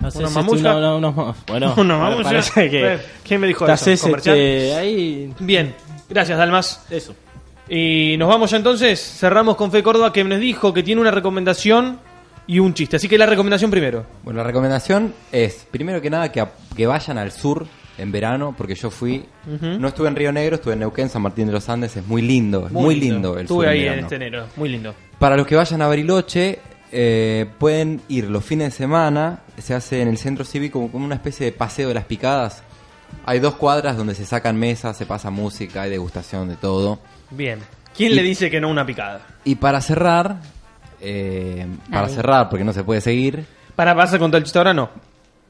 haces, Una este, mamushka. una- una- unos- bueno, Una que Eh, ¿Quién me dijo eso? este, ahí. Bien, gracias Dalmas. Eso. Y nos vamos ya entonces, cerramos con Fe Córdoba que nos dijo que tiene una recomendación y un chiste. Así que la recomendación primero. Bueno, la recomendación es, primero que nada, que, a- que vayan al sur en verano, porque yo fui, Ujú. no estuve en Río Negro, estuve en Neuquén, San Martín de los Andes, es muy lindo, es muy, lindo. el Estuve sur ahí en en verano. este enero, muy lindo. Para los que vayan a Bariloche, eh, pueden ir los fines de semana, se hace en el centro cívico como una especie de paseo de las picadas. Hay dos cuadras donde se sacan mesas, se pasa música, hay degustación de todo. Bien. ¿Quién Y- le dice que no una picada? Y para cerrar, eh, para cerrar, porque no se puede seguir, Para, ¿vas a contar el chiste ahora? No.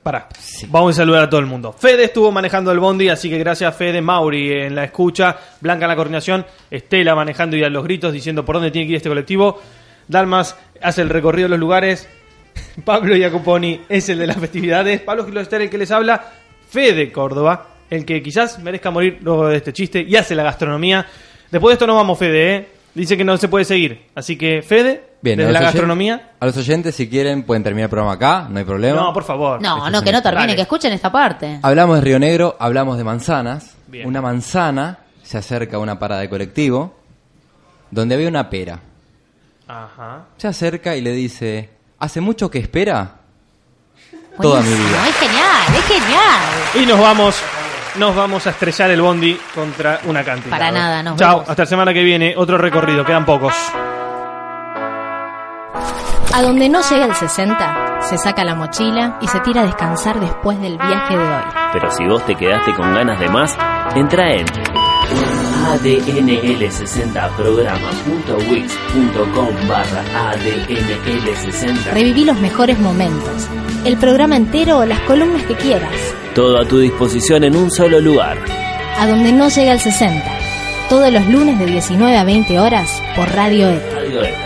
Para. Vamos a saludar a todo el mundo. Fede estuvo manejando el bondi, así que gracias Fede, Mauri en la escucha, Blanca en la coordinación, Estela manejando y a los gritos diciendo por dónde tiene que ir este colectivo. Dalmas hace el recorrido de los lugares. Pablo Jacoponi es el de las festividades. Pablo Giloster el que les habla. Fede Córdoba, el que quizás merezca morir luego de este chiste y hace la gastronomía. Después de esto no vamos, Fede, ¿eh? Dice que no se puede seguir. Así que, Fede, Bien, desde la gastronomía. A los oyentes, si quieren, pueden terminar el programa acá, no hay problema. No, por favor. No, Este no, que no termine, dale. que escuchen esta parte. Hablamos de Río Negro, hablamos de manzanas. Bien. Una manzana se acerca a una parada de colectivo donde había una pera. Ajá. Se acerca y le dice, ¿hace mucho que espera? Toda mi Buenísimo, vida. Es genial, es genial. Y nos vamos, nos vamos a estrellar el bondi contra una cantidad. Para nada, nos Chao, vemos. hasta la semana que viene, otro recorrido, quedan pocos. A donde no llega el 60, se saca la mochila y se tira a descansar después del viaje de hoy. Pero si vos te quedaste con ganas de más, entra en adnl60programa.wix.com barra adnl60. Reviví los mejores momentos, el programa entero o las columnas que quieras. Todo a tu disposición en un solo lugar. A donde no llega el 60, todos los lunes de 19 a 20 horas por Radio E. Radio Éter.